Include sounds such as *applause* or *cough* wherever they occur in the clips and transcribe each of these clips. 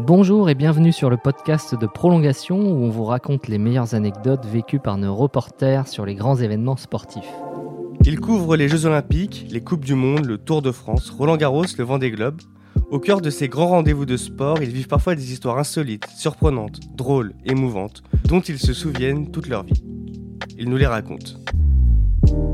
Bonjour et bienvenue sur le podcast de Prolongation où on vous raconte les meilleures anecdotes vécues par nos reporters sur les grands événements sportifs. Il couvre les Jeux Olympiques, les Coupes du Monde, le Tour de France, Roland Garros, le Vendée Globe. Au cœur de ces grands rendez-vous de sport, ils vivent parfois des histoires insolites, surprenantes, drôles, émouvantes, dont ils se souviennent toute leur vie. Ils nous les racontent.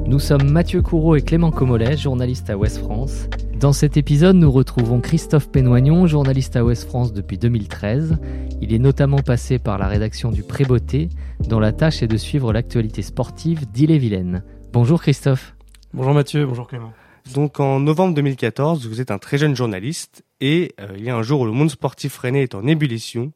Nous sommes Mathieu Courreau et Clément Comolet, journalistes à Ouest France. Dans cet épisode, nous retrouvons Christophe Pénoignon, journaliste à Ouest France depuis 2013. Il est notamment passé par la rédaction du Prébeauté, dont la tâche est de suivre l'actualité sportive d'Ille-et-Vilaine. Bonjour Christophe. Bonjour Mathieu, bonjour Clément. Donc en novembre 2014, vous êtes un très jeune journaliste et euh, il y a un jour où le monde sportif rennais est en ébullition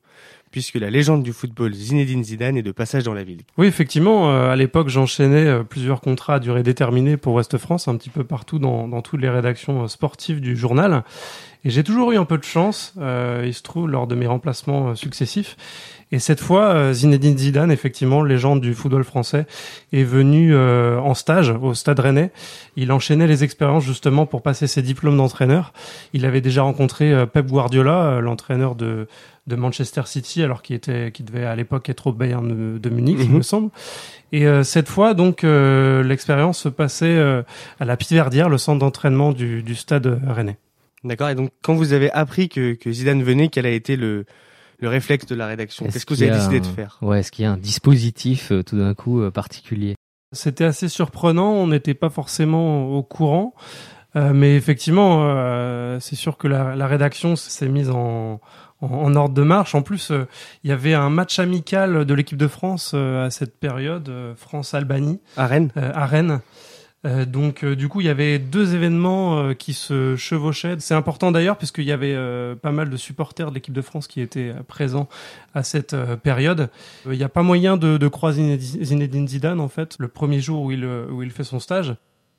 puisque la légende du football Zinedine Zidane est de passage dans la ville. Oui, effectivement, euh, à l'époque, j'enchaînais euh, plusieurs contrats à durée déterminée pour Ouest France, un petit peu partout dans, dans toutes les rédactions euh, sportives du journal. Et j'ai toujours eu un peu de chance, euh, il se trouve, lors de mes remplacements successifs. Et cette fois, Zinedine Zidane, effectivement, légende du football français, est venu euh, en stage au Stade Rennais. Il enchaînait les expériences justement pour passer ses diplômes d'entraîneur. Il avait déjà rencontré euh, Pep Guardiola, l'entraîneur de, de Manchester City, alors qu'il était, qui devait à l'époque être au Bayern de, de Munich, il Mhm. me semble. Et euh, cette fois, donc, euh, l'expérience se passait euh, à la Piverdière, le centre d'entraînement du, du Stade Rennais. D'accord Et donc quand vous avez appris que, que Zidane venait, quel a été le, le réflexe de la rédaction. Est-ce Qu'est-ce que vous avez a décidé de faire? Ouais, est-ce qu'il y a un dispositif euh, tout d'un coup euh, particulier? C'était assez surprenant, on n'était pas forcément au courant, Euh, mais effectivement, euh, c'est sûr que la, la rédaction s'est mise en, en, en ordre de marche. En plus, euh, il y avait un match amical de l'équipe de France euh, à cette période, euh, France-Albanie, À Rennes? Euh, à Rennes. Euh, donc euh, du coup il y avait deux événements euh, qui se chevauchaient. C'est important d'ailleurs puisqu'il y avait euh, pas mal de supporters de l'équipe de France qui étaient euh, présents à cette euh, période. Euh, Il n'y a pas moyen de, de croiser Zinedi- Zinedine Zidane en fait le premier jour où il, où il fait son stage.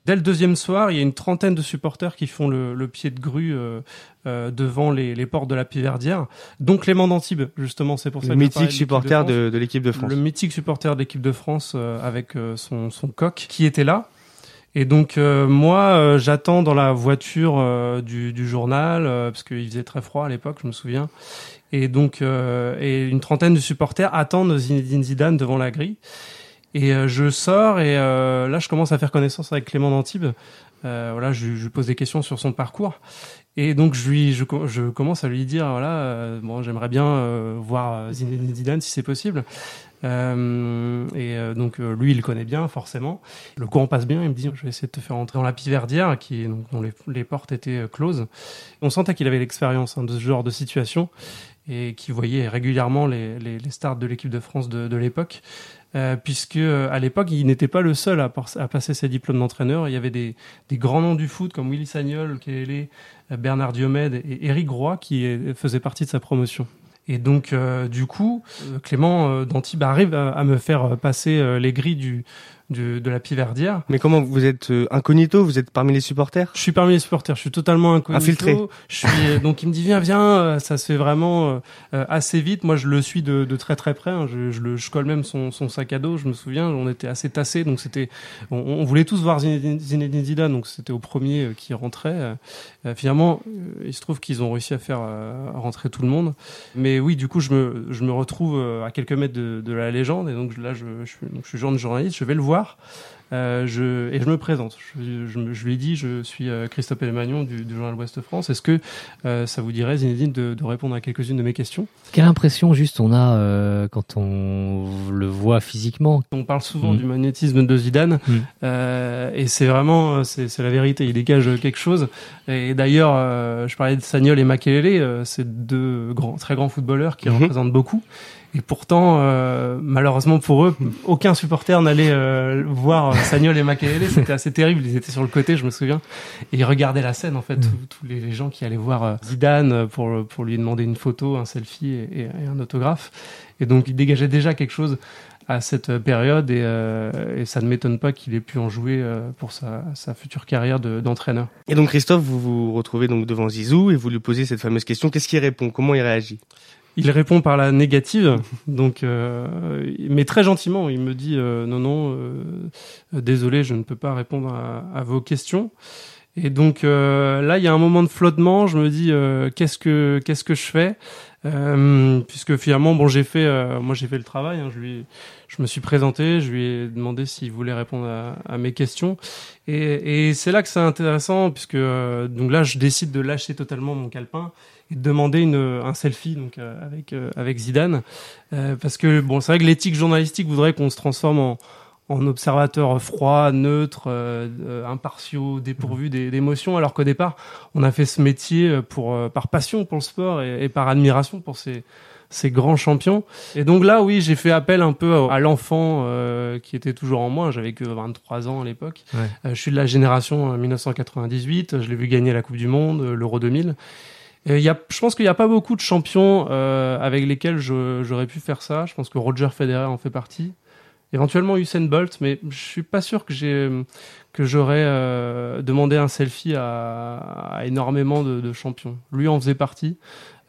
Dès le deuxième soir, il y a une trentaine de supporters qui font le, le pied de grue euh, euh, devant les, les portes de la Piverdière, dont Clément d'Antibes, justement, c'est pour ça Le que mythique supporter de, de l'équipe de France. Le mythique supporter de l'équipe de France euh, avec euh, son, son coq qui était là. Et donc euh, moi, euh, j'attends dans la voiture euh, du, du journal euh, parce qu'il faisait très froid à l'époque, je me souviens. Et donc euh, et une trentaine de supporters attendent Zinedine Zidane devant la grille. Et euh, je sors et là, je commence à faire connaissance avec Clément d'Antibes. Voilà, je, je lui pose des questions sur son parcours. Et donc je lui, je, je commence à lui dire voilà, bon, j'aimerais bien voir Zinedine Zidane si c'est possible. Euh, et euh, donc euh, lui, il connaît bien forcément. Le courant passe bien. Il me dit je vais essayer de te faire entrer dans la piverdière, qui dont les, portes étaient closes. On sentait qu'il avait l'expérience hein, de ce genre de situation et qu'il voyait régulièrement les, les, stars de l'équipe de France de, l'époque. Puisque à l'époque, il n'était pas le seul à, passer ses diplômes d'entraîneur. Il y avait des, des grands noms du foot comme Willy Sagnol, Kelele, Bernard Diomède et Éric Roy qui faisaient partie de sa promotion. Et donc, euh, du coup, euh, Clément euh, D'Antibes arrive à, me faire passer les grilles du, du- de la Piverdière. Mais comment vous êtes euh, incognito? Vous êtes parmi les supporters? Je suis parmi les supporters, je suis totalement incognito. Infiltré. Je suis euh, donc il me dit viens viens, euh, ça se fait vraiment euh, euh, assez vite. Moi je le suis de, de très très près. hein. Je, je le je colle même son, son sac à dos. Je me souviens, on était assez tassés, donc c'était on, on voulait tous voir Zinedine, Zidane, donc c'était au premier qui rentrait. Finalement, il se trouve qu'ils ont réussi à faire euh, rentrer tout le monde. Mais oui, du coup je me je me retrouve à quelques mètres de, de la légende et donc là je, je donc je suis journaliste, je vais le voir voir. Euh, je, et je me présente. Je, je, je lui ai dit, je suis euh, Christophe Elmagnon du, du journal Ouest France. Est-ce que euh, ça vous dirait, Zinedine, de, de répondre à quelques-unes de mes questions? Quelle impression juste on a euh, quand on le voit physiquement? On parle souvent Mm. du magnétisme de Zidane, Mm. euh, et c'est vraiment, c'est c'est la vérité. Il dégage quelque chose. Et d'ailleurs, euh, je parlais de Sagnol et Makelele, euh, c'est deux grands, très grands footballeurs qui Mhm. représentent beaucoup. Et pourtant, euh, malheureusement pour eux, aucun supporter n'allait euh, voir Sagnol et Makelele. C'était assez terrible. Ils étaient sur le côté, je me souviens, et ils regardaient la scène en fait. Mm. Tous les, les gens qui allaient voir euh, Zidane pour pour lui demander une photo, un selfie et, et- et un autographe. Et donc, il dégageait déjà quelque chose à cette période et, euh, et ça ne m'étonne pas qu'il ait pu en jouer euh, pour sa, sa future carrière de- d'entraîneur. Et donc Christophe, vous vous retrouvez donc devant Zizou et vous lui posez cette fameuse question. Qu'est-ce qu'il répond? Comment il réagit? Il répond par la négative, donc, euh, mais très gentiment. Il me dit euh, non, non, euh, désolé, je ne peux pas répondre à, vos questions. Et donc là, il y a un moment de flottement. Je me dis, qu'est-ce que qu'est-ce que je fais? Euh, puisque finalement, bon, j'ai fait, euh, moi j'ai fait le travail. Hein, je lui, je me suis présenté, je lui ai demandé s'il voulait répondre à, à, mes questions, et, et c'est là que c'est intéressant, puisque euh, donc là, je décide de lâcher totalement mon calepin et de demander une, un selfie donc avec avec Zidane, parce que bon, c'est vrai que l'éthique journalistique voudrait qu'on se transforme en en observateur froid, neutre, euh, euh impartiaux, dépourvu d'émotions, alors qu'au départ, on a fait ce métier pour euh, par passion pour le sport et, et par admiration pour ces ces grands champions. Et donc là, oui, j'ai fait appel un peu à l'enfant euh, qui était toujours en moi. J'avais que 23 ans à l'époque. Ouais. Euh, je suis de la génération 1998. Je l'ai vu gagner la Coupe du Monde, l'Euro 2000. Et y a, je pense qu'il n'y a pas beaucoup de champions avec lesquels j'aurais pu faire ça. Je pense que Roger Federer en fait partie éventuellement Usain Bolt, mais je suis pas sûr que j'ai que j'aurais euh, demandé un selfie à, à énormément de, de, champions. Lui en faisait partie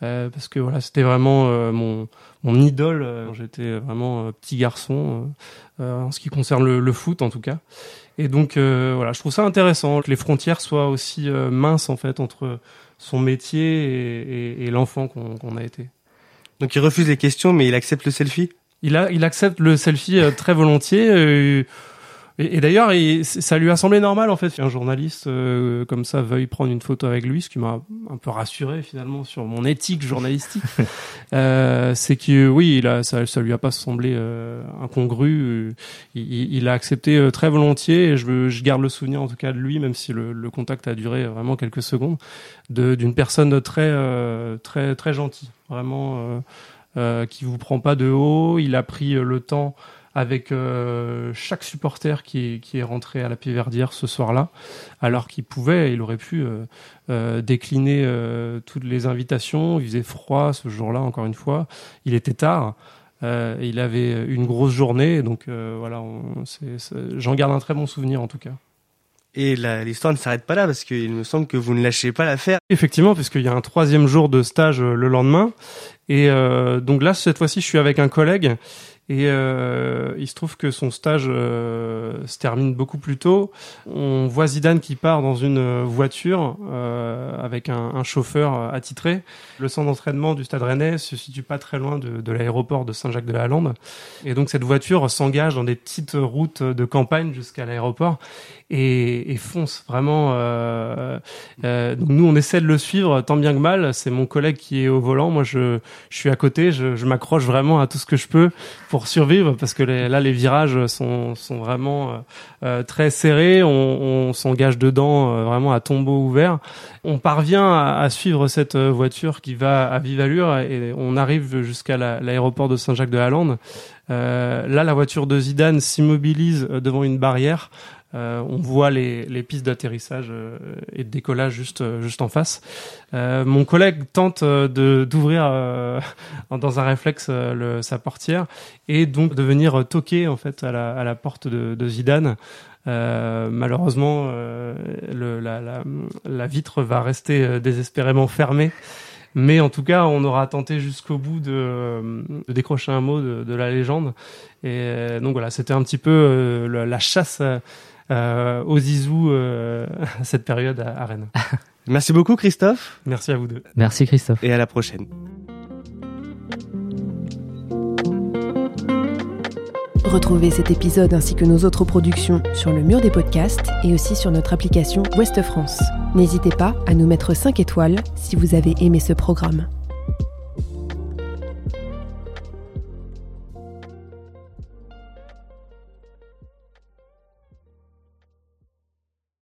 euh, parce que voilà, c'était vraiment euh, mon mon idole. Euh, j'étais vraiment euh, petit garçon en ce qui concerne le, le, foot en tout cas. Et donc voilà, je trouve ça intéressant que les frontières soient aussi minces en fait entre son métier et, et, et l'enfant qu'on a été. Donc il refuse les questions, mais il accepte le selfie? Il, a, il accepte le selfie euh, très volontiers. Euh, et, et d'ailleurs, ça lui a semblé normal en fait qu'un journaliste euh, comme ça veuille prendre une photo avec lui, ce qui m'a un peu rassuré finalement sur mon éthique journalistique. *laughs* euh, c'est que oui, il a, ça, ça lui a pas semblé euh, incongru. Il, il, a accepté très volontiers. Et je, je garde le souvenir en tout cas de lui, même si le, le contact a duré vraiment quelques secondes, d'une personne très très très gentille, vraiment euh, qui vous prend pas de haut. Il a pris euh, le temps avec euh, chaque supporter qui est, qui est rentré à la Piverdière ce soir-là, alors qu'il pouvait, il aurait pu décliner toutes les invitations. Il faisait froid ce jour-là, encore une fois. Il était tard. il avait une grosse journée, donc voilà, j'en garde un très bon souvenir en tout cas. Et l'histoire ne s'arrête pas là parce qu'il me semble que vous ne lâchez pas l'affaire. Effectivement, puisqu'il y a un troisième jour de stage le lendemain. Et euh, donc là, cette fois-ci, je suis avec un collègue et euh, il se trouve que son stage euh, se termine beaucoup plus tôt. On voit Zidane qui part dans une voiture euh, avec un, un, chauffeur attitré. Le centre d'entraînement du Stade Rennais se situe pas très loin de, de l'aéroport de Saint-Jacques-de-la-Lande. Et donc cette voiture s'engage dans des petites routes de campagne jusqu'à l'aéroport et, et, fonce vraiment. Euh, euh, donc nous, on essaie de le suivre tant bien que mal. C'est mon collègue qui est au volant. Moi, je, je suis à côté. Je, je m'accroche vraiment à tout ce que je peux pour survivre parce que là, les virages sont, sont vraiment euh, euh très serrés. On, s'engage dedans euh, vraiment à tombeau ouvert. On parvient à, suivre cette voiture qui va à vive allure et on arrive jusqu'à l'aéroport de Saint-Jacques-de-la-Lande. Euh, là, la voiture de Zidane s'immobilise devant une barrière. Euh, on voit les, les pistes d'atterrissage euh, et de décollage juste euh, juste en face. Euh, mon collègue tente de d'ouvrir *laughs* dans un réflexe le, sa portière et donc de venir toquer en fait à la, à la porte de, de Zidane. malheureusement, le, la, la, la, vitre va rester désespérément fermée. Mais en tout cas, on aura tenté jusqu'au bout de, de, décrocher un mot de, de, la légende. Et donc voilà, c'était un petit peu la chasse euh, aux Zizou euh, *laughs* cette période à, à Rennes. *laughs* Merci beaucoup Christophe. Merci à vous deux. Merci Christophe. Et à la prochaine. Retrouvez cet épisode ainsi que nos autres productions sur le mur des podcasts et aussi sur notre application Ouest France. N'hésitez pas à nous mettre 5 étoiles si vous avez aimé ce programme.